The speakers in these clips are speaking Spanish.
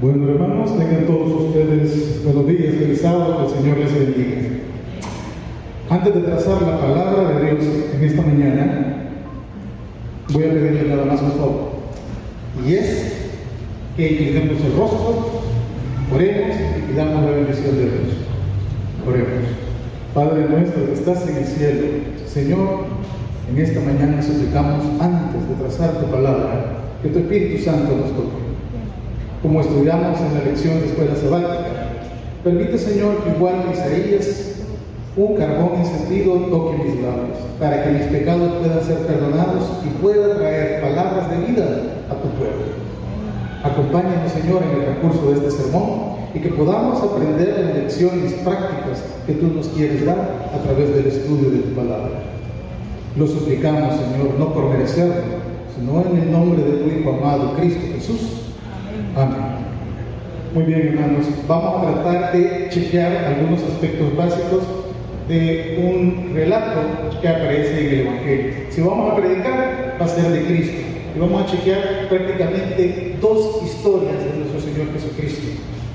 Bueno, hermanos, tengan todos ustedes buenos días, feliz sábado, que el Señor les bendiga. Antes de trazar la palabra de Dios en esta mañana, voy a pedirle nada más un favor. Y es que inclinemos el rostro, oremos y pidamos la bendición de Dios. Oremos. Padre nuestro que estás en el cielo, Señor, en esta mañana suplicamos antes de trazar tu palabra, que tu Espíritu Santo nos toque como estudiamos en la lección de escuela sabática. Permite, Señor, que igual que Isaías, un carbón encendido toque mis labios, para que mis pecados puedan ser perdonados y pueda traer palabras de vida a tu pueblo. Acompáñanos, Señor, en el recurso de este sermón y que podamos aprender las lecciones prácticas que tú nos quieres dar a través del estudio de tu palabra. Lo suplicamos, Señor, no por merecerlo, sino en el nombre de tu Hijo amado, Cristo Jesús. Amén. Muy bien, hermanos, vamos a tratar de chequear algunos aspectos básicos de un relato que aparece en el Evangelio. Si vamos a predicar, va a ser de Cristo. Y vamos a chequear prácticamente dos historias de nuestro Señor Jesucristo,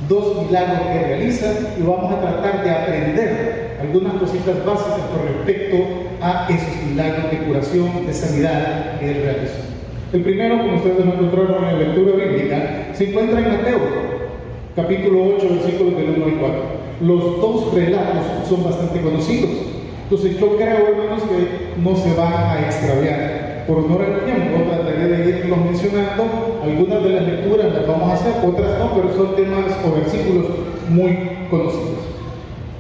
dos milagros que realiza y vamos a tratar de aprender algunas cositas básicas con respecto a esos milagros de curación, de sanidad que Él realizó. El primero, como ustedes lo encontraron en la lectura bíblica, se encuentra en Mateo, capítulo 8, versículos del 1 al 4. Los dos relatos son bastante conocidos. Entonces yo creo, hermanos, que no se van a extraviar. Por honor al tiempo, trataré de irlos mencionando. Algunas de las lecturas las vamos a hacer, otras no, pero son temas o versículos muy conocidos.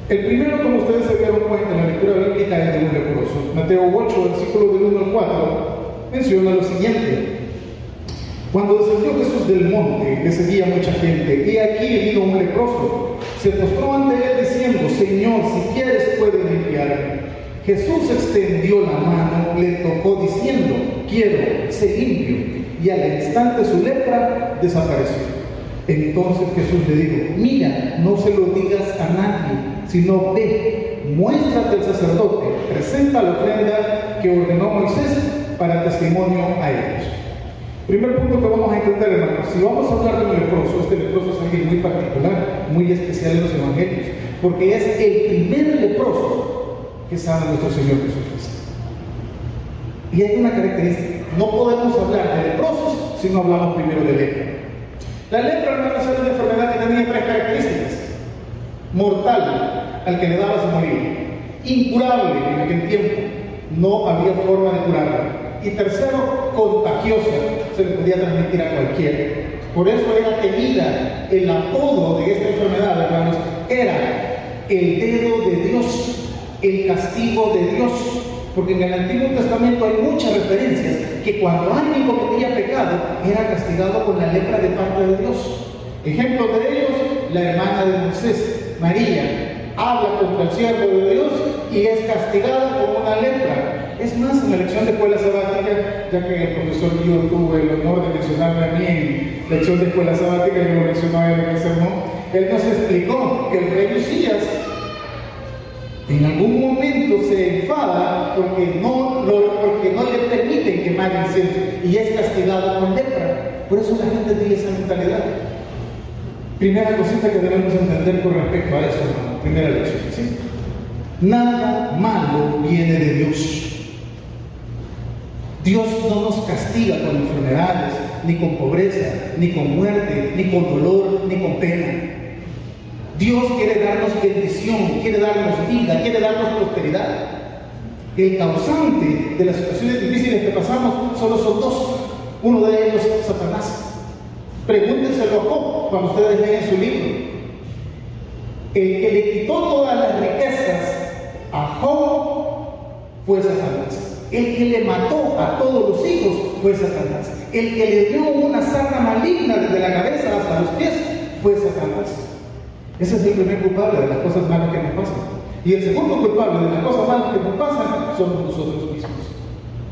El primero, como ustedes se dieron cuenta en la lectura bíblica, es de un leproso. Mateo 8, versículos del 1 al 4 menciona lo siguiente. Cuando descendió Jesús del monte, le seguía mucha gente, y aquí vino un leproso. Se postró ante él diciendo, Señor, si quieres puedes limpiarme. Jesús extendió la mano, le tocó diciendo, quiero, sé limpio. Y al instante su lepra desapareció. Entonces Jesús le dijo, mira, no se lo digas a nadie, sino ve, muéstrate al sacerdote, presenta la ofrenda que ordenó Moisés para testimonio a ellos. Primer punto que vamos a entender, hermanos, si vamos a hablar de un leproso, este leproso es alguien muy particular, muy especial en los evangelios, porque es el primer leproso que sana nuestro Señor Jesucristo. Y hay una característica, no podemos hablar de leprosos si no hablamos primero de lepra. La lepra era una enfermedad que tenía tres características. Mortal, al que le daba su morir. Incurable en aquel tiempo, no había forma de curarla y tercero, contagiosa, se le podía transmitir a cualquiera. Por eso era temida, el apodo de esta enfermedad, hermanos, era el dedo de Dios, el castigo de Dios. Porque en el Antiguo Testamento hay muchas referencias que cuando alguien cometía pecado era castigado con la lepra de parte de Dios. Ejemplo de ellos, la hermana de Moisés, María, habla contra el siervo de Dios y es castigada con una lepra. Es más, en la lección de escuela sabática, ya que el profesor mío tuvo el honor de mencionarme a mí en lección de escuela sabática, y lo mencionó a él en el sermón, él nos explicó que el rey Lucías en algún momento se enfada porque no, porque no le permiten quemar incienso y es castigado con lepra. Por eso la gente tiene esa mentalidad. Primera cosita que debemos entender con respecto a eso, Primera lección. ¿sí? Nada malo viene de Dios. Dios no nos castiga con enfermedades, ni con pobreza, ni con muerte, ni con dolor, ni con pena. Dios quiere darnos bendición, quiere darnos vida, quiere darnos prosperidad. El causante de las situaciones difíciles que pasamos solo son dos. Uno de ellos, Satanás. Pregúntenselo a Job cuando ustedes leen su libro. El que le quitó todas las riquezas a Job fue Satanás. El que le mató a todos los hijos fue Satanás. El que le dio una sarna maligna desde la cabeza hasta los pies fue Satanás. Ese es el primer culpable de las cosas malas que nos pasan. Y el segundo culpable de las cosas malas que nos pasan somos nosotros mismos.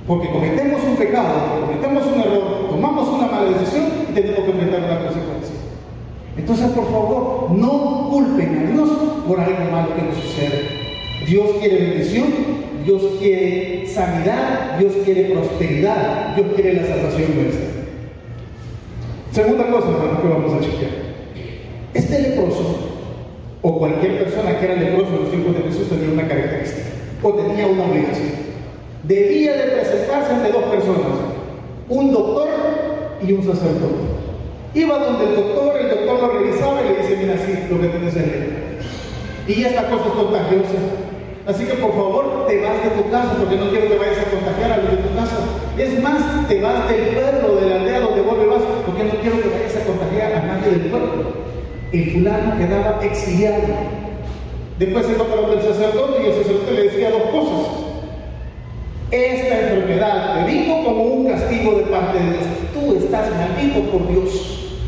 Porque cometemos un pecado, cometemos un error, tomamos una mala decisión tenemos que enfrentar una consecuencia. Entonces, por favor, no culpen a Dios por algo malo que nos sucede. Dios quiere bendición Dios quiere sanidad, Dios quiere prosperidad, Dios quiere la salvación nuestra. Segunda cosa, hermano, que vamos a chequear. Este leproso, o cualquier persona que era leproso en los tiempos de Jesús, tenía una característica, o tenía una obligación. Debía de presentarse ante dos personas, un doctor y un sacerdote. Iba donde el doctor, el doctor lo revisaba y le dice, mira, sí, lo que tienes es lepra. Y esta cosa es contagiosa. Así que por favor te vas de tu casa porque no quiero que vayas a contagiar a los de tu casa. Es más, te vas del pueblo, de la aldea donde vos vas porque no quiero que vayas a contagiar a nadie del pueblo. El fulano quedaba exiliado. Después se para del sacerdote y el sacerdote le decía dos cosas. Esta enfermedad te vino como un castigo de parte de Dios. Tú estás maldito por Dios.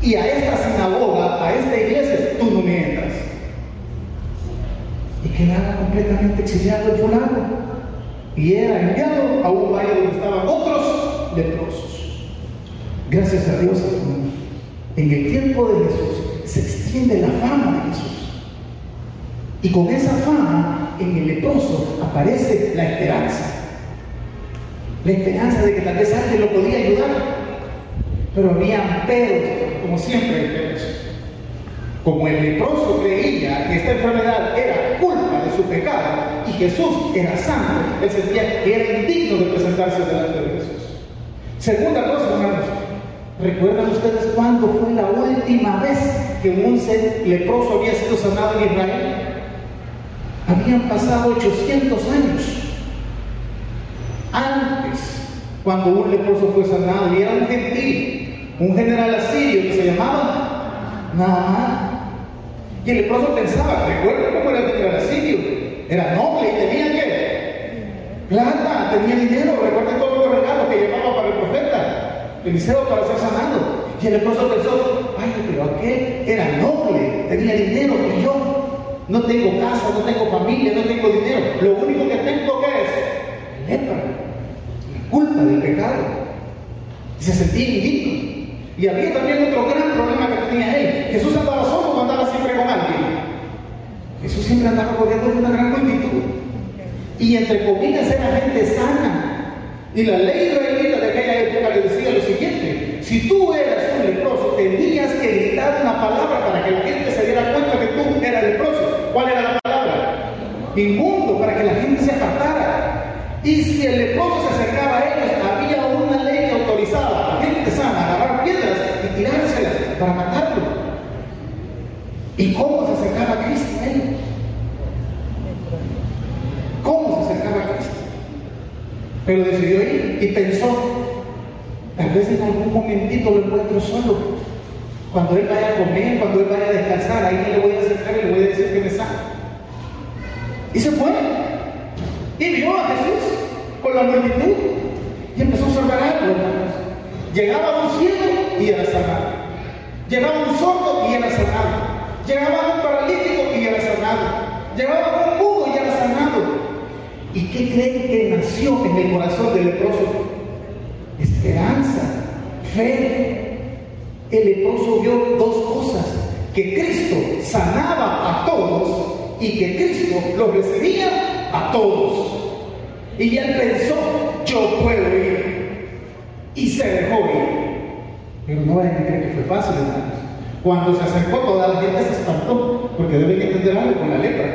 Y a esta sinagoga, a esta iglesia, tú no me entras y quedaba completamente exiliado el fulano. Y era enviado a un valle donde estaban otros leprosos. Gracias a Dios, en el tiempo de Jesús se extiende la fama de Jesús. Y con esa fama, en el leproso aparece la esperanza. La esperanza de que tal vez alguien lo podía ayudar. Pero había pedos, como siempre hay pedos. Como el leproso creía que esta enfermedad era culpa de su pecado y Jesús era santo, él sentía que era indigno de presentarse delante de Jesús. Segunda cosa, hermanos, ¿recuerdan ustedes cuándo fue la última vez que un leproso había sido sanado en Israel? Habían pasado 800 años. Antes, cuando un leproso fue sanado y era un gentil, un general asirio que se llamaba Naaman, y el leproso pensaba, recuerda cómo era el general era noble y tenía qué? Plata, tenía dinero, recuerda todos los regalos que llevaba para el profeta, Eliseo para ser sanado. Y el leproso pensó, ay, pero aquel era noble, tenía dinero y yo no tengo casa, no tengo familia, no tengo dinero. Lo único que tengo que es lepra, la culpa del pecado. Y se sentía indigno. Y había también otro gran problema que tenía él. Jesús andaba solo o andaba siempre con alguien. Jesús siempre andaba rodeado de una gran multitud. Y entre comillas era gente sana. Y la ley israelita de aquella época le decía lo siguiente: si tú eras un leproso, tenías que gritar una palabra para que la gente se diera cuenta que tú eras leproso. ¿Cuál era la palabra? Inmundo, para que la gente se apartara. Y si el leproso se acercaba a ellos, había una ley que autorizaba a la gente sana a tirárselas para matarlo. ¿Y cómo se acercaba a Cristo a él? ¿Cómo se acercaba a Cristo? Pero decidió ir y pensó, tal vez en algún momentito lo encuentro solo. Cuando él vaya a comer, cuando él vaya a descansar, ahí le voy a acercar y le voy a decir que me sana. Y se fue. Y vio a Jesús con la multitud. Y empezó a observar algo, hermanos. Llegaba un ciego y era sanado. Llegaba un sordo y era sanado. Llegaba un paralítico y era sanado. Llegaba un mudo y era sanado. ¿Y qué creen que nació en el corazón del leproso? Esperanza, fe. El leproso vio dos cosas. Que Cristo sanaba a todos y que Cristo los recibía a todos. Y él pensó, yo puedo ir y se dejó ir. Pero no vayan a creer que fue fácil, hermanos. Cuando se acercó, toda la gente se espantó, porque deben entender algo con la lepra.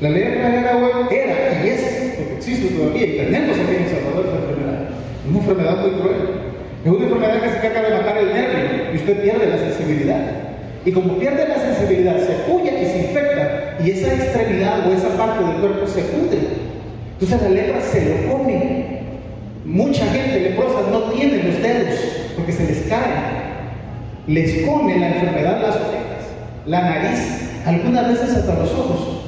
La lepra era, era y es, porque existe todavía, y tenemos aquí en El Salvador esa enfermedad. Es una enfermedad muy cruel. Es una enfermedad que se trata de matar el nervio y usted pierde la sensibilidad. Y como pierde la sensibilidad, se puya y se infecta, y esa extremidad o esa parte del cuerpo se pudre. Entonces la lepra se lo come Mucha gente leprosa no tiene los dedos porque se les cae. Les come la enfermedad las orejas, la nariz, algunas veces hasta los ojos.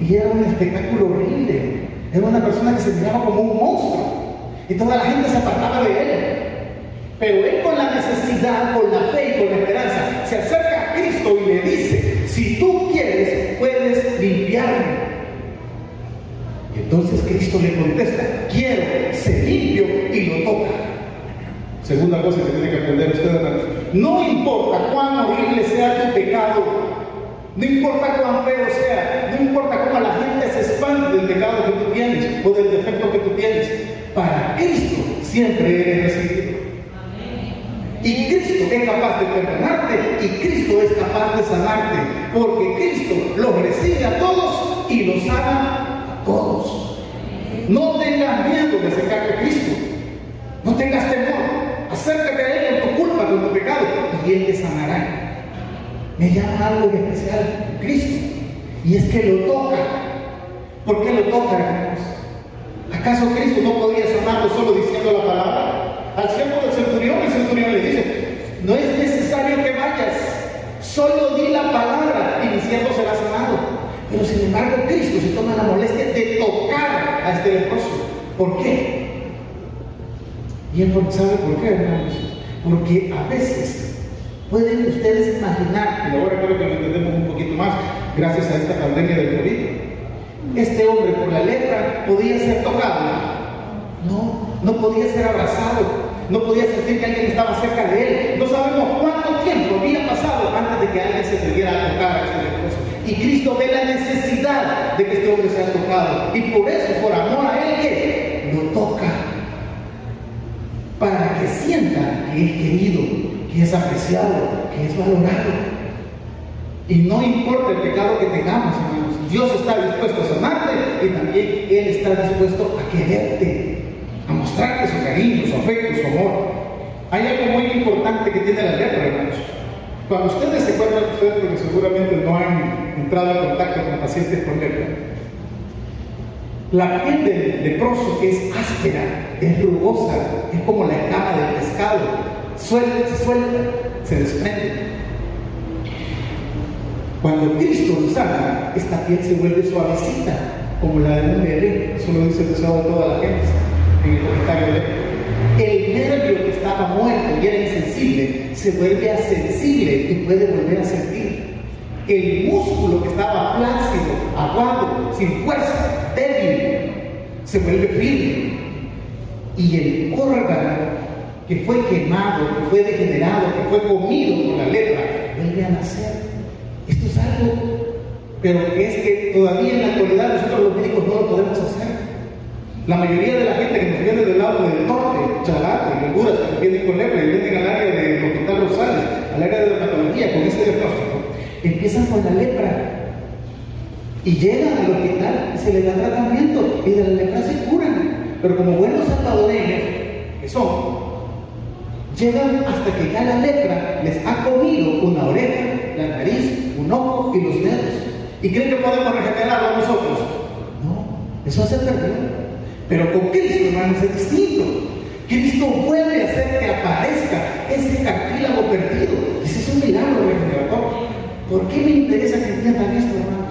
Y era un espectáculo horrible. Era una persona que se miraba como un monstruo. Y toda la gente se apartaba de él. Pero él con la necesidad, con la fe y con la esperanza, se acerca a Cristo y le dice, si tú quieres, puedes limpiarme. Entonces Cristo le contesta, quiero, ser Segunda cosa que tiene que aprender usted, hermanos. No importa cuán horrible sea tu pecado, no importa cuán feo sea, no importa cómo la gente se espante del pecado que tú tienes o del defecto que tú tienes, para Cristo siempre eres recibido. Y Cristo es capaz de perdonarte y Cristo es capaz de sanarte, porque Cristo los recibe a todos y los sana a todos. No tengas miedo de acercarte a Cristo, no tengas temor, acércate a Él con tu culpa, con tu pecado y Él te sanará. Me llama algo especial Cristo y es que lo toca. ¿Por qué lo toca, hermanos? ¿Acaso Cristo no podía sanarlo solo diciendo la palabra? Al siervo del centurión, el centurión le dice, no es necesario que vayas, solo di la palabra y mi siervo será sanado. Pero sin embargo Cristo se toma la molestia de tocar a este leproso. ¿Por qué? Y él sabe por qué, hermanos. Porque a veces pueden ustedes imaginar, y ahora creo que lo entendemos un poquito más, gracias a esta pandemia del COVID, este hombre por la lepra podía ser tocado. No, no podía ser abrazado, no podía sentir que alguien estaba cerca de él. No sabemos cuánto tiempo había pasado antes de que alguien se atreviera a tocar a este leproso. Y Cristo ve la necesidad de que este hombre sea tocado. Y por eso, por amor a él, que lo toca. Para que sienta que es querido, que es apreciado, que es valorado. Y no importa el pecado que tengamos, hermanos, Dios está dispuesto a sanarte y también Él está dispuesto a quererte a mostrarte su cariño, su afecto, su amor. Hay algo muy importante que tiene la lepra, hermanos. Cuando ustedes se encuentran, ustedes porque seguramente no han entrado en contacto con pacientes con lepra, la piel del leproso es áspera, es rugosa, es como la escama del pescado, suelta, se suelta, se desprende. Cuando Cristo lo sana, esta piel se vuelve suavecita, como la de un bebé. Eso lo dice el de toda la gente en el comentario de el nervio que estaba muerto y era insensible se vuelve a sensible y puede volver a sentir. El músculo que estaba plácido, aguado, sin fuerza, débil, se vuelve firme. Y el órgano que fue quemado, que fue degenerado, que fue comido por la lepra, vuelve a nacer. Esto es algo, pero es que todavía en la actualidad nosotros los médicos no lo podemos hacer. La mayoría de la gente que nos viene del lado del norte, Chalate, Honduras, que vienen con lepra y vienen al área del Hospital Rosales, al área de dermatología con este diagnóstico, empiezan con la lepra y llegan al hospital y se les da tratamiento y de la lepra se curan. Pero como buenos salvadoreños que son, llegan hasta que ya la lepra les ha comido una oreja, la nariz, un ojo y los dedos. ¿Y creen que podemos regenerarlo nosotros? No, eso se perdió. Pero con Cristo, hermanos, es distinto. Cristo vuelve a hacer que aparezca ese cartílago perdido. Ese es un milagro regenerador. ¿Por qué me interesa que entiendan esto, hermanos?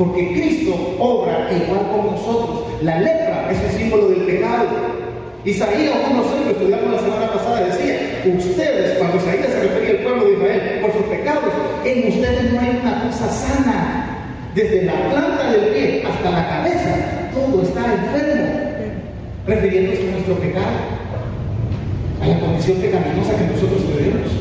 Porque Cristo obra igual con nosotros. La lepra es un símbolo del pecado. Isaías 1.6, lo estudiamos la semana pasada, decía, ustedes, cuando Isaías se refería al pueblo de Israel, por sus pecados, en ustedes no hay una cosa sana. Desde la planta del pie hasta la cabeza, todo está enfermo, refiriéndose a nuestro pecado, a la condición pecaminosa que nosotros tenemos.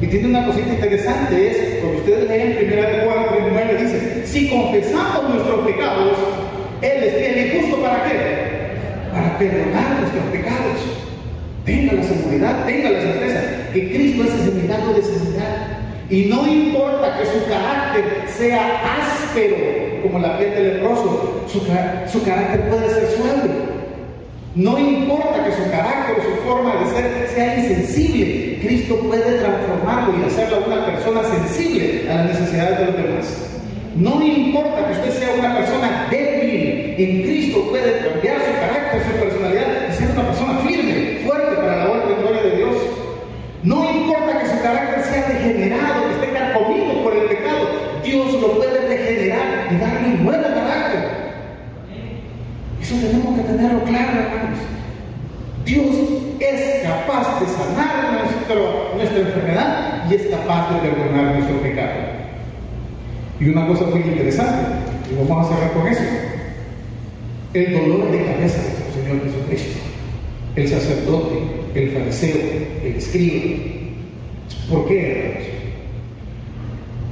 Y tiene una cosita interesante, es, cuando ustedes leen en 1 de Juan 39, dice, si confesamos nuestros pecados, Él es fiel y justo para qué? Para perdonar nuestros pecados. Tenga la seguridad, tenga la certeza que Cristo es ese milagro de sanidad. Y no importa que su carácter sea áspero como la piel del leproso, su, su carácter puede ser suave. No importa que su carácter o su forma de ser sea insensible, Cristo puede transformarlo y hacerlo una persona sensible a las necesidades de los demás. No importa que usted sea una persona débil, en Cristo puede cambiar su carácter, su personalidad y ser una persona Dios es capaz de sanar nuestra enfermedad y es capaz de perdonar nuestro pecado. Y una cosa muy interesante, y vamos a cerrar con eso, el dolor de cabeza de nuestro Señor Jesucristo, el sacerdote, el fariseo, el escriba. ¿Por qué, hermanos?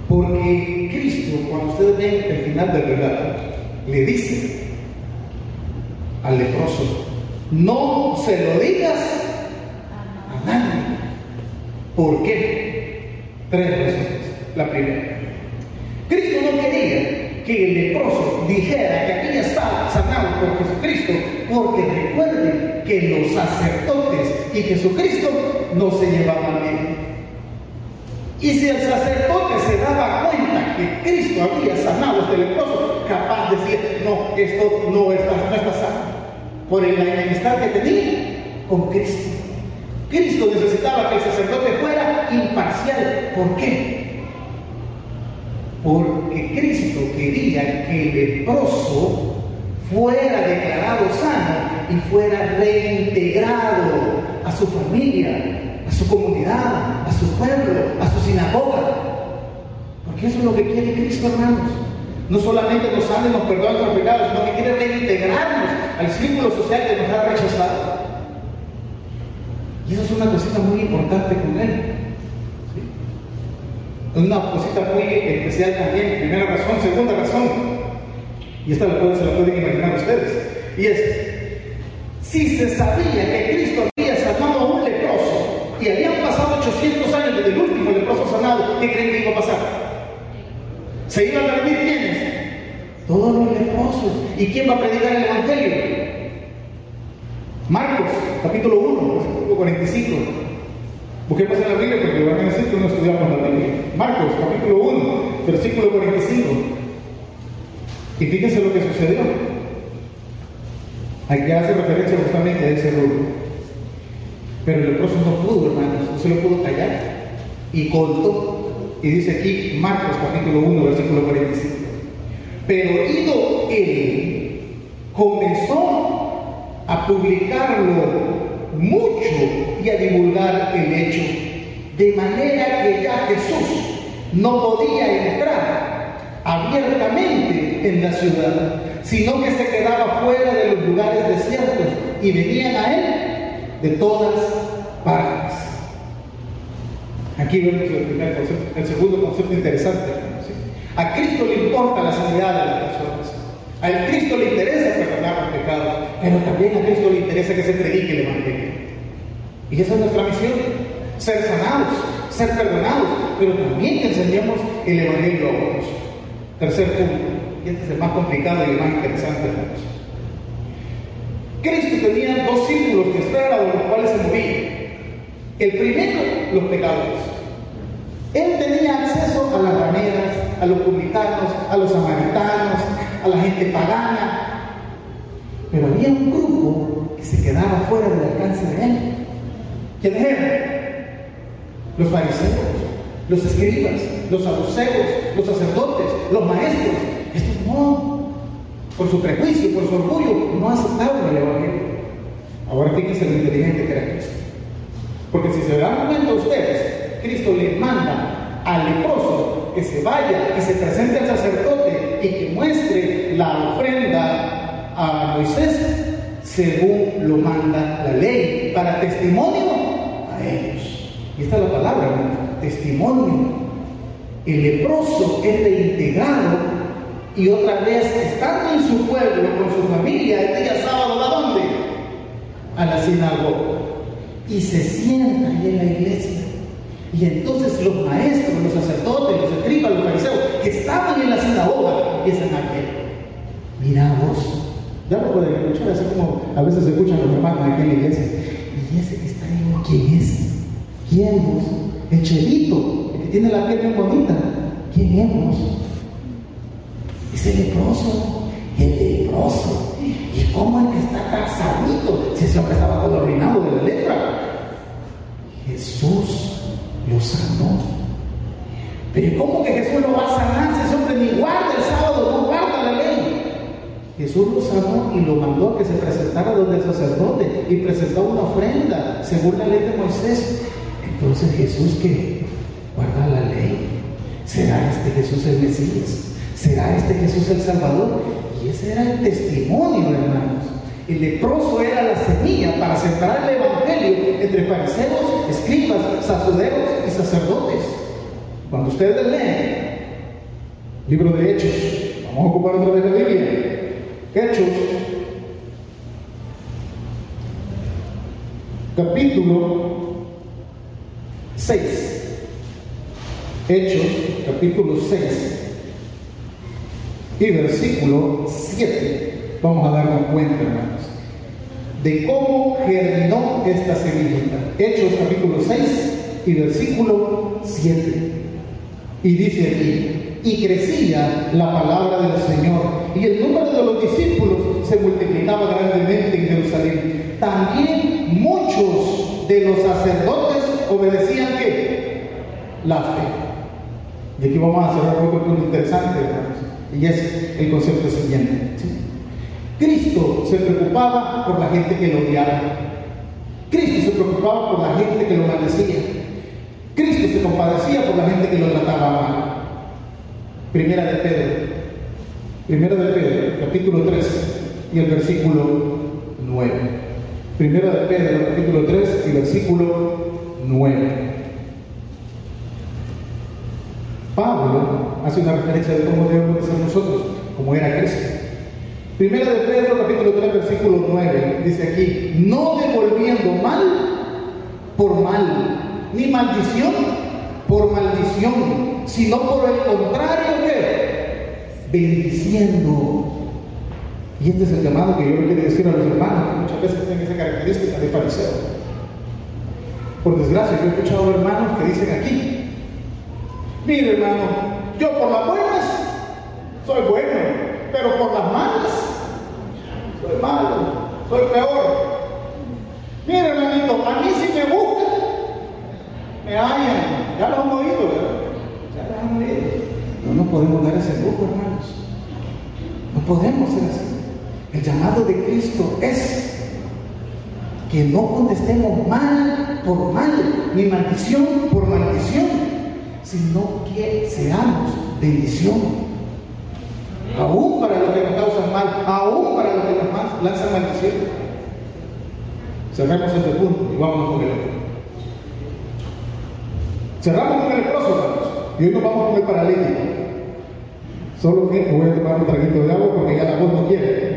Porque Cristo, cuando ustedes ven el final del relato, le dice al leproso, no se lo digas a nadie. ¿Por qué? Tres razones. La primera, Cristo no quería que el leproso dijera que había estado sanado por Jesucristo, porque recuerden que los sacerdotes y Jesucristo no se llevaban bien. Y si el sacerdote se daba cuenta que Cristo había sanado este leproso, capaz de decir, no, esto no está, no está sano, por la enemistad que tenía con Cristo. Cristo necesitaba que el sacerdote fuera imparcial. ¿Por qué? Porque Cristo quería que el leproso fuera declarado sano y fuera reintegrado a su familia, a su comunidad, a su pueblo, a su sinagoga. Porque eso es lo que quiere Cristo, hermanos. No solamente nos sale y nos perdona nuestros pecados, sino que quiere reintegrarnos al círculo social que nos ha rechazado. Y eso es una cosita muy importante con él. Una cosita muy especial también. Primera razón, segunda razón. Y esta se la pueden imaginar ustedes. Y es, si se sabía que Cristo había sanado a un leproso y habían pasado 800 años desde el último leproso sanado, ¿qué creen que iba a pasar? ¿Se iban a venir quiénes? Todos los leprosos. ¿Y quién va a predicar el Evangelio? Marcos, capítulo 1, versículo 45. Busquemos en la Biblia porque van a decir que no estudiamos la Biblia. Marcos, capítulo 1, versículo 45. Y fíjense lo que sucedió. Aquí hace referencia justamente a ese rubro. Pero el leproso no pudo, hermanos, no se lo pudo callar. Y contó. Y dice aquí, Marcos capítulo 1, versículo 45. Pero ido él, comenzó a publicarlo mucho y a divulgar el hecho, de manera que ya Jesús no podía entrar abiertamente en la ciudad, sino que se quedaba fuera de los lugares desiertos y venían a él de todas. Aquí vemos el primer concepto, el segundo concepto interesante. A Cristo le importa la sanidad de las personas. A Cristo le interesa perdonar los pecados, pero también a Cristo le interesa que se predique el Evangelio. Y esa es nuestra misión, ser sanados, ser perdonados, pero también que enseñemos el Evangelio a otros. Tercer punto, y este es el más complicado y el más interesante todos. Cristo tenía dos círculos de espera de los cuales se movía. El primero, los pecadores. Él tenía acceso a las rameras, a los publicanos, a los samaritanos, a la gente pagana. Pero había un grupo que se quedaba fuera del alcance de él. ¿Quiénes eran? Los fariseos, los escribas, los saduceos, los sacerdotes, los maestros. Estos no, por su prejuicio, por su orgullo, no aceptaron el Evangelio. Ahora fíjense lo inteligente que era Cristo. Porque si se dan cuenta ustedes, Cristo le manda al leproso que se vaya, que se presente al sacerdote y que muestre la ofrenda a Moisés según lo manda la ley, para testimonio a ellos. Y esta es la palabra, testimonio. El leproso es reintegrado y otra vez estando en su pueblo con su familia el día sábado, ¿a dónde? A la sinagoga. Y se sienta ahí en la iglesia. Y entonces los maestros, los sacerdotes, los escribas, los fariseos, que estaban en la sinagoga, empiezan a ver. Mira vos, ya lo pueden escuchar, así como a veces se escuchan los hermanos aquí en la iglesia. Y ese que está ahí, ¿quién es? ¿Quién es? El chelito, el que tiene la piel bien bonita. ¿Quién es? Es el leproso, el ¿Y cómo es que está tan sanito? Si ese hombre estaba todo arruinado de la letra. Jesús lo sanó. Pero ¿cómo que Jesús lo va a sanar si ese hombre ni guarda el sábado, no guarda la ley? Jesús lo sanó y lo mandó a que se presentara donde el sacerdote y presentó una ofrenda según la ley de Moisés. Entonces Jesús que guarda la ley. ¿Será este Jesús el Mesías? ¿Será este Jesús el Salvador? Era el testimonio, hermanos. El leproso era la semilla para sembrar el evangelio entre fariseos, escribas, sacerdotes y sacerdotes. Cuando ustedes leen libro de Hechos, vamos a ocupar otra vez la Biblia. Hechos, capítulo 6. Hechos, capítulo 6 y versículo 7. Vamos a darnos cuenta, hermanos, de cómo germinó esta semillita. Hechos, capítulo 6 y versículo 7. Y dice aquí, y crecía la palabra del Señor, y el número de los discípulos se multiplicaba grandemente en Jerusalén. También muchos de los sacerdotes obedecían que la fe. Y aquí vamos a hacer un punto interesante, hermanos, y es el concepto siguiente. Cristo se preocupaba por la gente que lo odiaba. Cristo se preocupaba por la gente que lo maldecía. Cristo se compadecía por la gente que lo trataba mal. Primera de Pedro. Primera de Pedro, capítulo 3 y el versículo 9. Primera de Pedro, capítulo 3 y versículo 9. Hace una referencia de cómo debemos ser nosotros, como era Cristo. Primera de Pedro, capítulo 3, versículo 9, dice aquí, no devolviendo mal por mal, ni maldición por maldición, sino por el contrario que bendiciendo. Y este es el llamado que yo quiero decir a los hermanos, que muchas veces tienen esa característica de fariseo. Por desgracia, yo he escuchado hermanos que dicen aquí, mire hermano, yo por las buenas soy bueno, pero por las malas soy malo, soy peor. Mire hermanito, a mí si me buscan, me hallan. Ya lo han oído, ¿verdad? Ya lo han oído. No nos podemos dar ese lujo, hermanos. No podemos ser así. El llamado de Cristo es que no contestemos mal por mal, ni maldición por maldición, sino que seamos bendición. Aún para los que nos causan mal, aún para los que nos lanzan maldición. Cerramos este punto y vamos con el otro. Cerramos con el leproso, y hoy nos vamos con el paralítico. Solo que me voy a tomar un traguito de agua porque ya la voz no quiere.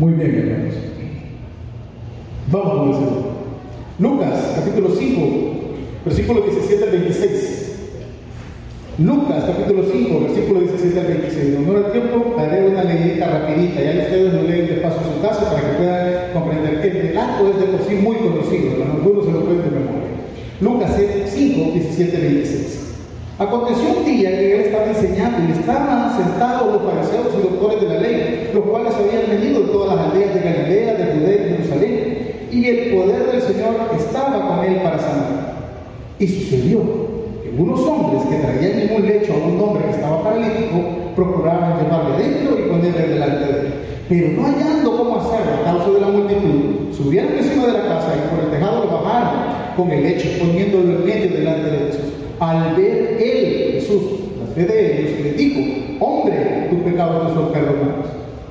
Muy bien, hermanos. Vamos a ver. Lucas, capítulo 5, versículo 17 al 26. Lucas, capítulo 5, versículo 17 al 26. No el tiempo, daré una leyenda rapidita. Ya ustedes lo leen de paso a su casa para que puedan comprender. El relato es de por sí muy conocido. Algunos se lo pueden de memoria. Lucas 5, 17 al 26. Aconteció un día que él estaba enseñando y estaban sentados los fariseos y doctores de la ley, los cuales habían venido de todas las aldeas de Galilea, de Judea y Jerusalén, y el poder del Señor estaba con él para sanar. Y sucedió que unos hombres que traían en un lecho a un hombre que estaba paralítico procuraban llevarle dentro y ponerle delante de él. Pero no hallando cómo hacerlo a causa de la multitud, subieron encima de la casa y por el tejado lo bajaron con el lecho, poniéndolo en medio delante de Jesús. Al ver él, Jesús, la fe de ellos, le dijo, hombre, tus pecados no son perdonados.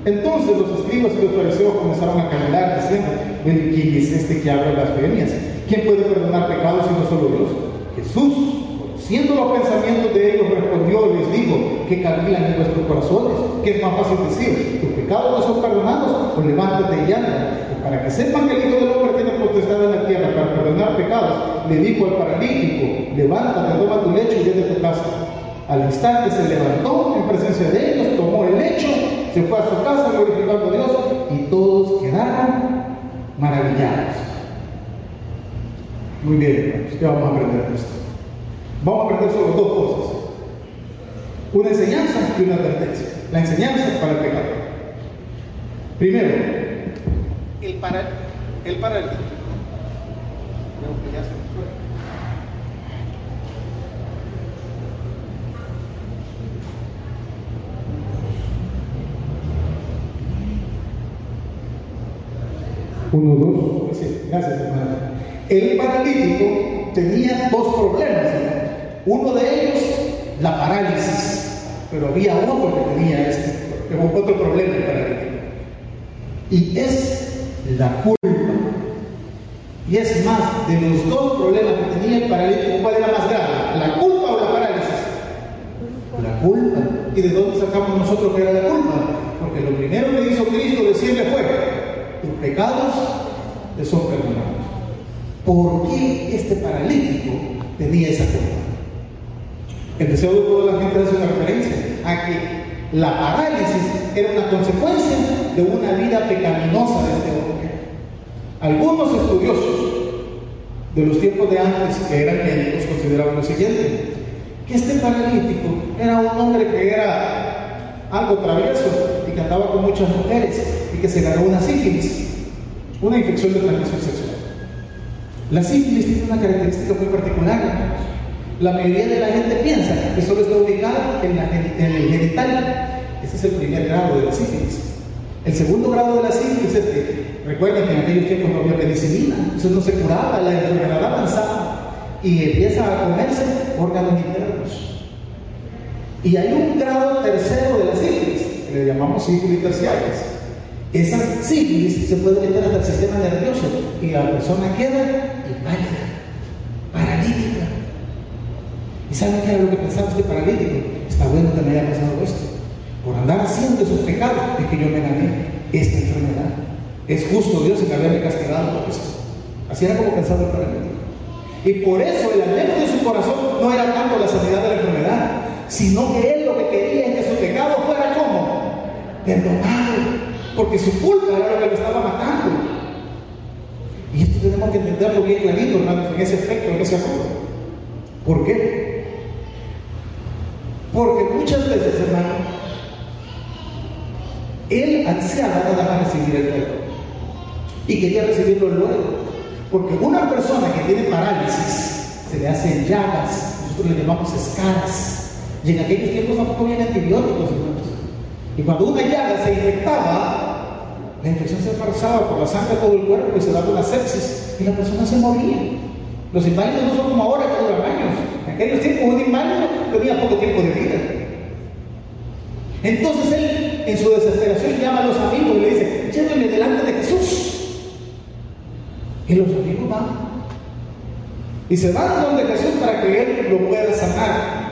Entonces los escribas y los fariseos comenzaron a caminar diciendo, ¿quién es este que habla blasfemias? ¿Quién puede perdonar pecados si no solo Dios? Jesús, conociendo los pensamientos de ellos, respondió y les dijo, que cavilan en vuestros corazones, que es más fácil decir, tus pecados no son perdonados, pues levántate y anda. Para que sepan que el Hijo del Hombre tiene potestad en la tierra para perdonar pecados, le dijo al paralítico, levántate, toma tu lecho y vete a tu casa. Al instante se levantó en presencia de ellos, tomó el lecho, se fue a su casa glorificando a Dios y todos quedaron maravillados. Muy bien, hermanos, ¿qué vamos a aprender de esto? Vamos a aprender sobre dos cosas. Una enseñanza y una advertencia. La enseñanza para el pecado. Primero, el para el paralítico. Uno, dos, sí, gracias hermano. El paralítico tenía dos problemas. Uno de ellos, la parálisis, pero había otro que tenía este, otro problema el paralítico. Y es la culpa. Y es más, de los dos problemas que tenía el paralítico, ¿cuál era más grave? ¿La culpa o la parálisis? La culpa. ¿Y de dónde sacamos nosotros que era la culpa? Porque lo primero que hizo Cristo decirle fue, tus pecados te son perdonados. ¿Por qué este paralítico tenía esa culpa? El deseo de toda la gente hace una referencia a que la parálisis era una consecuencia de una vida pecaminosa de este hombre. Algunos estudiosos de los tiempos de antes, que eran médicos, consideraban lo siguiente, que este paralítico era un hombre que era algo travieso que andaba con muchas mujeres y que se ganó una sífilis, una infección de transmisión sexual. La sífilis tiene una característica muy particular. La mayoría de la gente piensa que solo está ubicado en, el genital. Ese es el primer grado de la sífilis. El segundo grado de la sífilis es que, recuerden que en aquellos tiempos no había eso no se curaba, la enfermedad avanzaba y empieza a comerse órganos internos. Y hay un grado tercero de la sífilis, le llamamos sífilis terciarias. Esa sífilis se puede meter hasta el sistema nervioso y la persona queda inválida, paralítica. ¿Y saben qué era lo que pensaba este paralítico? Está bueno que me haya pasado esto por andar haciendo esos pecados, es que yo me gané esta enfermedad. Es justo Dios en haberme castigado por esto. Así era como pensaba el paralítico. Y por eso el anhelo de su corazón no era tanto la sanidad de la enfermedad, sino que él lo que quería es que su pecado fuera como porque su culpa era lo que lo estaba matando. Y esto tenemos que entenderlo bien clarito, hermanos, en ese aspecto, en ese aspecto. ¿Por qué? Porque muchas veces, hermano, él ansiaba nada más recibir el perdón. Y quería recibirlo luego. Porque una persona que tiene parálisis se le hacen llagas, nosotros le llamamos escaras. Y en aquellos tiempos tampoco había antibióticos, Y cuando una llaga se infectaba, la infección se pasaba por la sangre todo el cuerpo y se daba una sepsis y la persona se moría. Los inválidos no son como ahora que duran años. En aquellos tiempos un inválido tenía poco tiempo de vida. Entonces él, en su desesperación, llama a los amigos y le dice, llévenme delante de Jesús. Y los amigos van. Y se van donde Jesús para que él lo pueda sanar.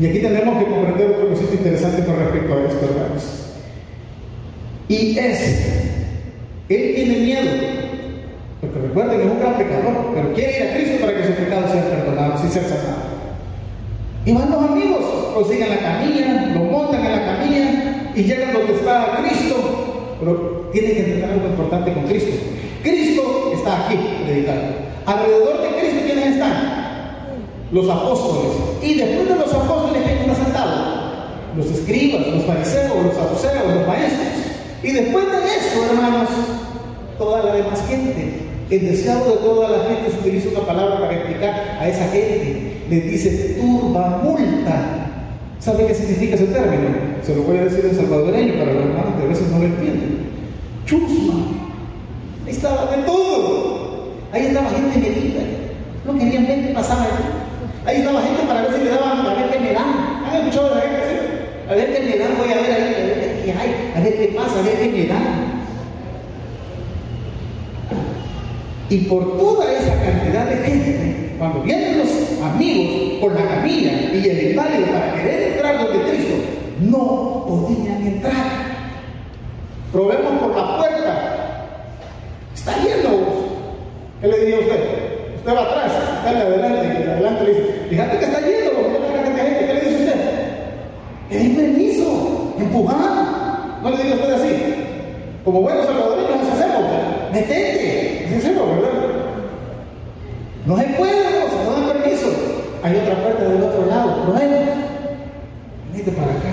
Y aquí tenemos que comprender otro cosito interesante con respecto a esto, hermanos. Y es, él tiene miedo. Porque recuerden que es un gran pecador, pero quiere ir a Cristo para que sus pecados sean perdonados y sean sanados. Y van los amigos, consiguen la camilla, lo montan en la camilla y llegan donde está Cristo. Pero tienen que entender algo importante con Cristo. Cristo está aquí predicando. Alrededor de Cristo, ¿quiénes están? Los apóstoles. Y después de los apóstoles, ¿quién está sentado? Los escribas, los fariseos, los saduceos, los maestros. Y después de eso, hermanos, toda la demás gente. El deseado de toda la gente se utiliza una palabra para explicar a esa gente le dice turba multa. ¿Sabe qué significa ese término? Se lo voy a decir en salvadoreño para los hermanos que a veces no lo entienden. Chusma. Ahí estaba de todo. Ahí estaba gente metida. No querían ver qué pasaba ahí. Ahí estaba gente para ver si le daban, a ver qué me dan. ¿Han escuchado la gente? A ver qué me dan, voy a ver ahí, a ver qué hay, a ver qué pasa, a ver qué me dan. Y por toda esa cantidad de gente, cuando vienen los amigos por la camilla y el inválido para querer entrar donde Cristo, no podían entrar. Probemos por la puerta. Está lleno. ¿Qué le diría a usted? Usted va atrás, dale adelante, y adelante le dice, fíjate que está lleno, gente. ¿Qué le dice usted? Es permiso, empujar. No le diga usted así. Como buenos salvadoreños nos hacemos, metete, hacemos, ¿verdad? No se puede, no dan permiso. Hay otra puerta del otro lado. Prueba. Venite para acá.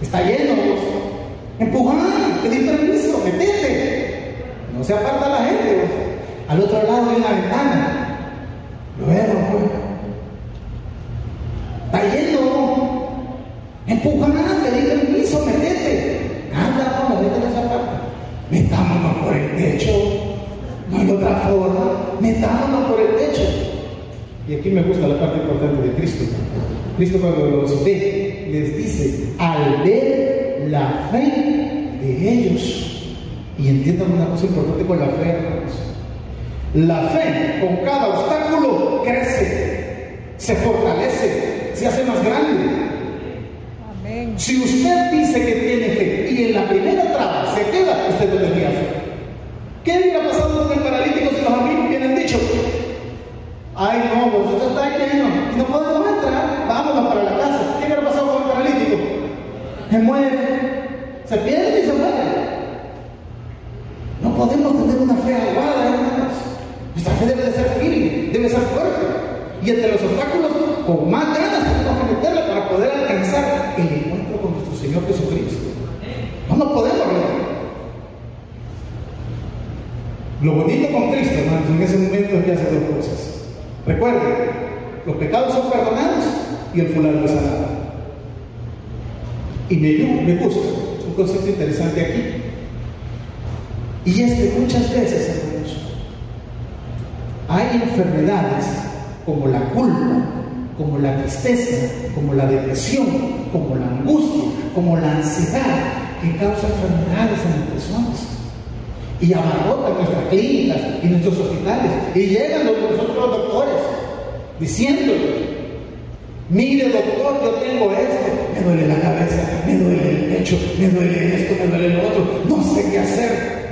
Está lleno, vos. Empujar, pedir permiso, metete. No se aparta la gente. Vos. Al otro lado hay una ventana. Luego, pues. Está lleno. Empujar, pedir permiso, metete. Anda, vamos, vete a esa parte. Metámonos por el techo. No hay otra forma. Metámonos por el techo. Y aquí me gusta la parte importante de Cristo. Cristo cuando los ve, les dice, al ver la fe de ellos. Y entiendan una cosa importante con la fe, hermanos. La fe con cada obstáculo crece, se fortalece, se hace más grande. Amén. Si usted dice que tiene fe y en la primera traba se queda, usted no tenía fe. ¿Qué hubiera pasado con el paralítico si los amigos vienen dicho? Ay, no, vosotros está lleno y no podemos entrar, vámonos para la casa. ¿Qué hubiera pasado con el paralítico? Se muere, se pierde y se muere. No podemos tener una fe aguada, hermanos. Nuestra fe debe de ser firme, debe ser fuerte. Y entre los obstáculos, con más ganas tenemos que meterla para poder alcanzar el encuentro con nuestro Señor Jesucristo. No nos podemos rendir. Lo bonito con Cristo, hermanos, en ese momento es que hace dos cosas. Recuerden, los pecados son perdonados y el fulano. Y me, me gusta un concepto interesante aquí. Y es que muchas veces, hermanos, hay enfermedades como la culpa, como la tristeza, como la depresión, como la angustia, como la ansiedad, que causan enfermedades en las personas. Y abarrotan nuestras clínicas y nuestros hospitales. Y llegan nosotros los doctores diciéndoles, mire doctor, yo tengo esto, me duele la cabeza, me duele el pecho, me duele esto, me duele lo otro, no sé qué hacer.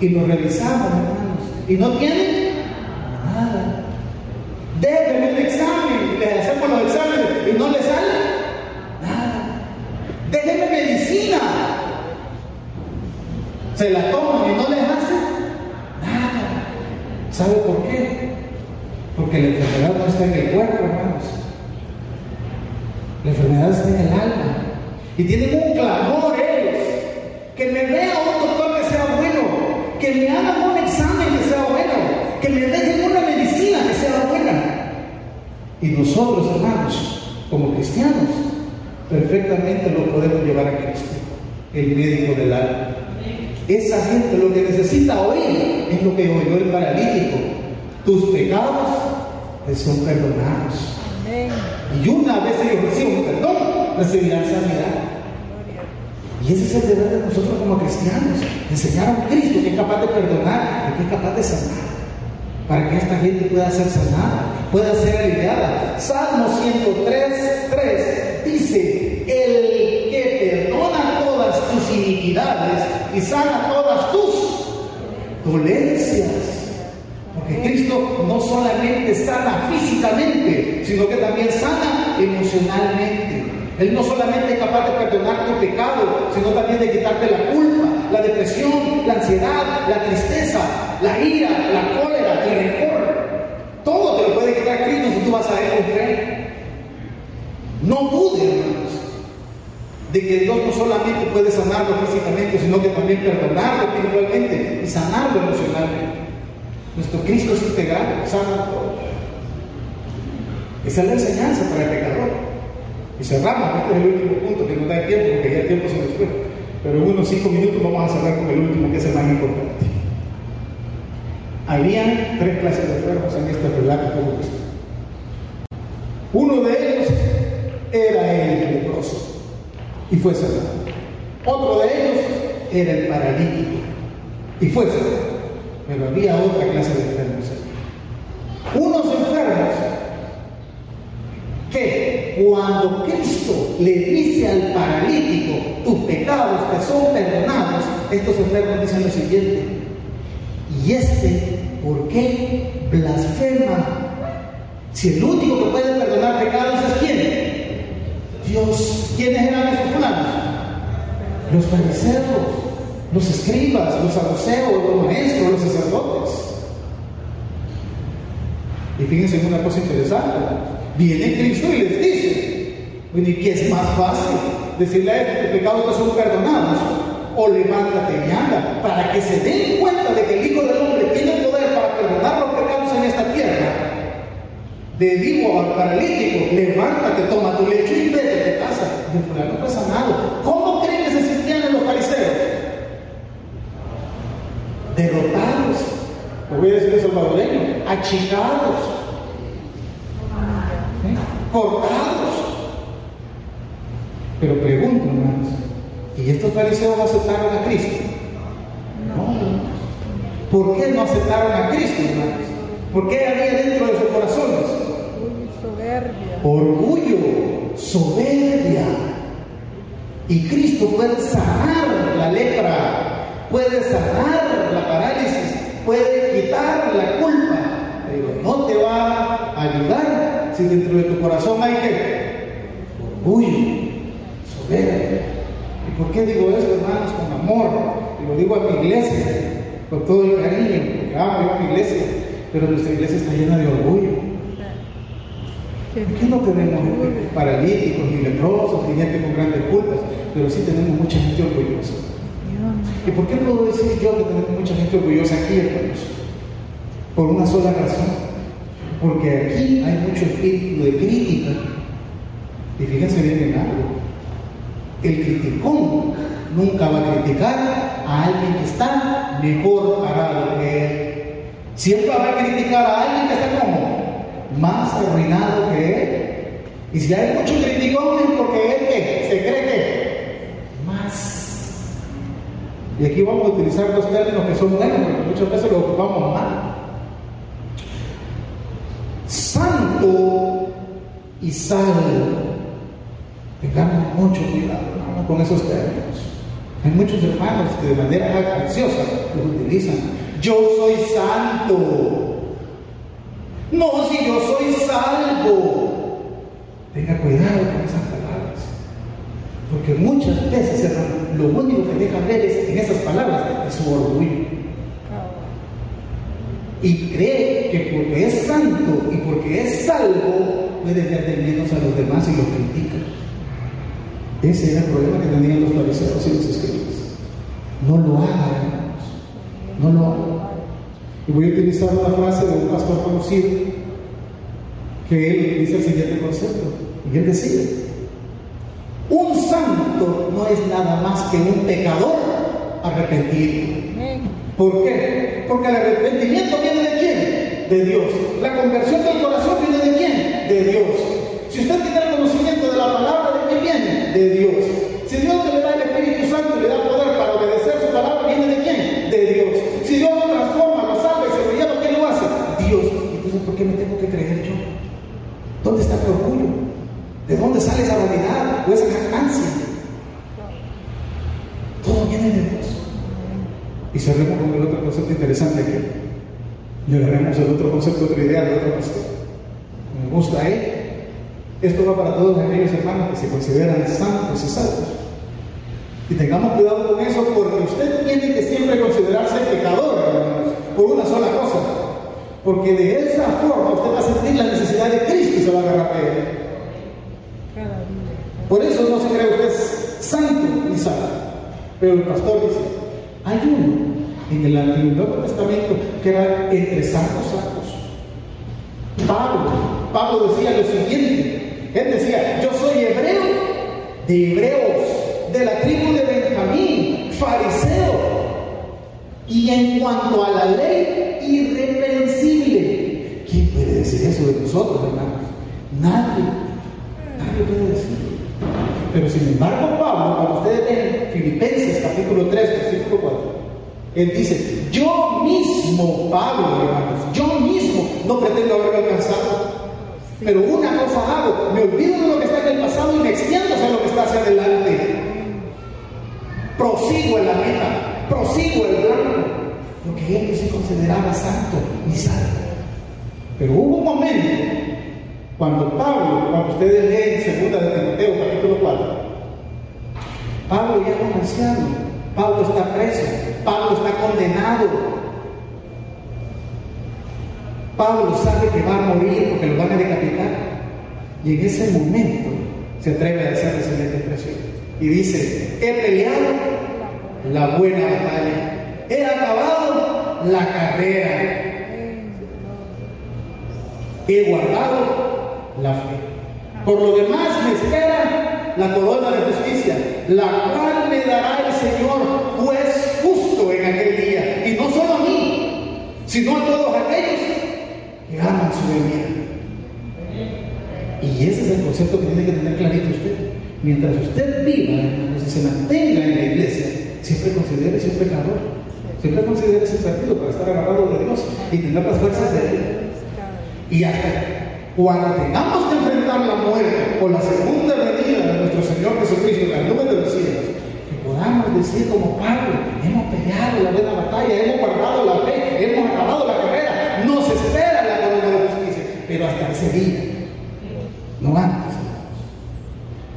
Y lo revisamos, hermanos, y no tienen nada. Déjenme el examen, le hacemos los exámenes y no le sale nada. Déjenme medicina. Se la toman y no les hace nada. ¿Sabe por qué? Porque la enfermedad no está en el cuerpo, hermanos. La enfermedad está en el alma. Y tienen un clamor ellos. Que me vea un doctor que sea bueno. Que me hagan un examen que sea bueno. Que me dejen una medicina que sea buena. Y nosotros, hermanos, como cristianos, perfectamente lo podemos llevar a Cristo, el médico del alma. Esa gente lo que necesita oír es lo que oyó el paralítico. Tus pecados te son perdonados. Amén. Y una vez ellos reciben perdón, recibirán sanidad. Y ese es el deber de nosotros como cristianos, enseñar a un Cristo que es capaz de perdonar y que es capaz de sanar, para que esta gente pueda ser sanada, pueda ser aliviada. Salmo 103, 3 dice, el que perdona todas tus iniquidades y sana todas tus dolencias. Porque Cristo no solamente sana físicamente, sino que también sana emocionalmente. Él no solamente es capaz de perdonar tu pecado, sino también de quitarte la culpa, la depresión, la ansiedad, la tristeza, la ira, la cólera, el rencor. Todo te lo puede quitar Cristo si tú vas a Él. No dudes, hermanos, de que Dios no solamente puede sanarlo físicamente, sino que también perdonarlo espiritualmente y sanarlo emocionalmente. Nuestro Cristo es integral, sana. Esa es la enseñanza para el pecador. Y cerramos, este es el último punto que nos da tiempo, porque ya el tiempo se nos fue. Pero en unos cinco minutos vamos a cerrar con el último, que es el más importante. Habían tres clases de enfermos en este relato como esto. Uno de ellos era el leproso y fue sanado. Otro de ellos era el paralítico y fue sanado. Pero había otra clase de enfermos. Unos enfermos que cuando Cristo le dice al paralítico, tus pecados te son perdonados, estos enfermos dicen lo siguiente, y este, ¿por qué blasfema? Si el único que puede perdonar pecados es quién? Dios. ¿Quiénes eran esos planos? Los fariseos, los escribas, los saduceos, los maestros, los sacerdotes. Y fíjense en una cosa interesante. Viene Cristo y les dice, bueno, ¿y qué es más fácil? Decirle a él que tus pecados te son perdonados. O levántate y anda, para que se den cuenta de que el Hijo del Hombre tiene poder para perdonar los pecados en esta tierra. Le digo al paralítico, levántate, toma tu lecho y vete de casa. Y fulano fue sanado. ¿Cómo creen que se sentían los fariseos? Derrotados. En salvadoreño, achicados, ¿eh? cortados. Pero pregunto, hermanos, ¿y estos fariseos aceptaron a Cristo? No. ¿Por qué no aceptaron a Cristo, hermanos? ¿Por qué había dentro de sus corazones? Soberbia. orgullo, soberbia. Y Cristo puede sanar la lepra, puede sanar la parálisis, puede quitar la culpa. Pero no te va a ayudar si dentro de tu corazón hay que orgullo, soberbia. ¿Y por qué digo esto, hermanos? Con amor. Y lo digo a mi iglesia, con todo el cariño, porque amo a mi iglesia. Pero nuestra iglesia está llena de orgullo. ¿Por qué no tenemos paralíticos, ni leprosos, ni gente con grandes culpas? Pero sí tenemos mucha gente orgullosa. ¿Y por qué puedo decir yo que tenemos mucha gente orgullosa aquí, hermanos? Por una sola razón. Porque aquí hay mucho espíritu de crítica. Y fíjense bien en algo. El criticón nunca va a criticar a alguien que está mejor parado que él. Siempre va a criticar a alguien que está como más arruinado que él. Y si hay mucho criticón es porque él ¿qué? se cree que Y aquí vamos a utilizar dos términos que son buenos, porque muchas veces los ocupamos mal. Santo y sal. Tengamos mucho cuidado con esos términos. Hay muchos hermanos que de manera ansiosa los utilizan. Yo soy santo. No, si yo soy salvo. Tenga cuidado con esas palabras. Porque muchas veces hermano, lo único que deja ver es, en esas palabras es su orgullo. Y cree que porque es santo y porque es salvo, puede meter menos a los demás y los critica. Ese era el problema que tenían los fariseos y los escribas. No lo hagan, hermanos. No lo hagan. Y voy a utilizar una frase de un pastor conocido que él utiliza el siguiente concepto. Y él decía, un santo no es nada más que un pecador arrepentido. ¿Por qué? Porque el arrepentimiento viene de quién? De Dios. La conversión del corazón viene de quién? De Dios. Si usted tiene el conocimiento de la palabra, ¿de quién viene? De Dios. Si Dios le da el Espíritu Santo y le da poder para obedecer su palabra, ¿viene de quién? De Dios. Si Dios lo transforma, lo salva y se lo lleva, ¿quién lo hace? Dios. Entonces, ¿por qué me tengo que creer yo? ¿Dónde está mi orgullo? ¿De dónde sale esa vanidad o esa jactancia? Todo viene de Dios. Y cerremos con el otro concepto interesante que y agarremos el otro concepto, otra idea de otro pastor. Me gusta, ¿eh? Esto va para todos aquellos hermanos que se consideran santos y salvos. Y tengamos cuidado con eso porque usted tiene que siempre considerarse pecador, por una sola cosa. Porque de esa forma usted va a sentir la necesidad de Cristo y se va a agarrar de él. Por eso no se cree usted santo ni salvo. Pero el pastor dice, hay uno en el Antiguo y Nuevo Testamento que era entre santos santos. Pablo, Pablo decía lo siguiente, él decía, yo soy hebreo de hebreos, de la tribu de Benjamín, fariseo, y en cuanto a la ley, irreprensible. ¿Quién puede decir eso de nosotros, hermanos? Nadie. Nadie puede decirlo. Pero sin embargo, Pablo, cuando ustedes leen Filipenses capítulo 3, versículo 4, él dice, yo mismo, Pablo, hermanos, yo mismo no pretendo haberlo alcanzado. Pero una cosa hago, me olvido de lo que está en el pasado y me extiendo hacia lo que está hacia adelante. Prosigo en la meta, prosigo el blanco, porque él no se consideraba santo ni salvo. Pero hubo un momento cuando Pablo, cuando ustedes leen segunda de Timoteo capítulo 4, Pablo ya es un Pablo está preso, Pablo está condenado. Pablo sabe que va a morir porque lo van a decapitar. Y en ese momento se atreve a hacer la siguiente expresión. Y dice, he peleado la buena batalla, he acabado la carrera, he guardado la fe. Por lo demás me espera la corona de justicia, la cual me dará el Señor, juez justo en aquel día. Y no solo a mí, sino a todos aquellos que aman su venida. Y ese es el concepto que tiene que tener clarito usted. Mientras usted viva, y se mantenga en la iglesia, siempre considere ser pecador. Siempre considere ser perdido para estar agarrado de Dios y tener las fuerzas de Él. Y hasta Cuando tengamos que enfrentar la muerte o la segunda venida de nuestro Señor Jesucristo en la nube de los cielos, que podamos decir como Pablo, hemos peleado la buena batalla, hemos guardado la fe, hemos acabado la carrera, nos espera la corona de justicia, pero hasta ese día, no antes.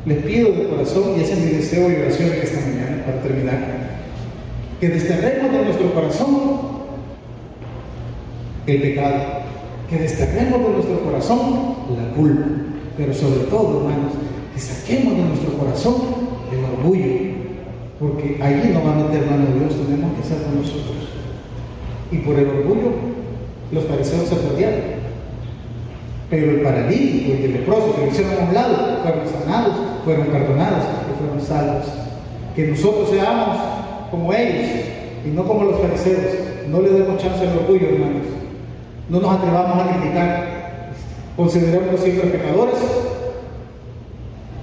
Les pido de corazón, y ese es mi deseo y oración esta mañana para terminar, que desterremos de nuestro corazón el pecado, que desterremos de nuestro corazón la culpa, pero sobre todo, hermanos, que saquemos de nuestro corazón el orgullo, porque allí no va a meter mano Dios, tenemos que hacer con nosotros. Y por el orgullo, los fariseos se perdieron. Pero el paralítico y el leproso que lo hicieron a un lado fueron sanados, fueron perdonados y fueron salvos. Que nosotros seamos como ellos y no como los fariseos. No le demos chance al orgullo, hermanos. No nos atrevamos a criticar. Considerémonos siempre pecadores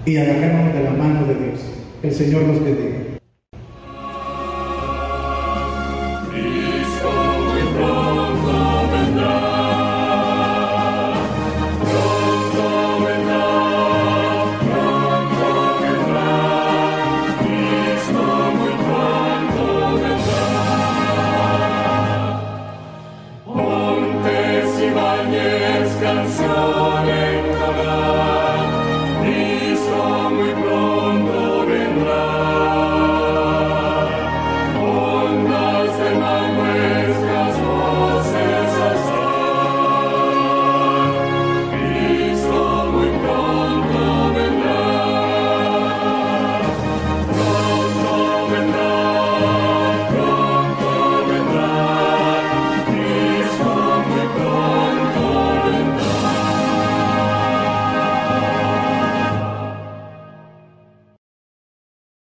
y agarrémonos de la mano de Dios. El Señor nos bendiga.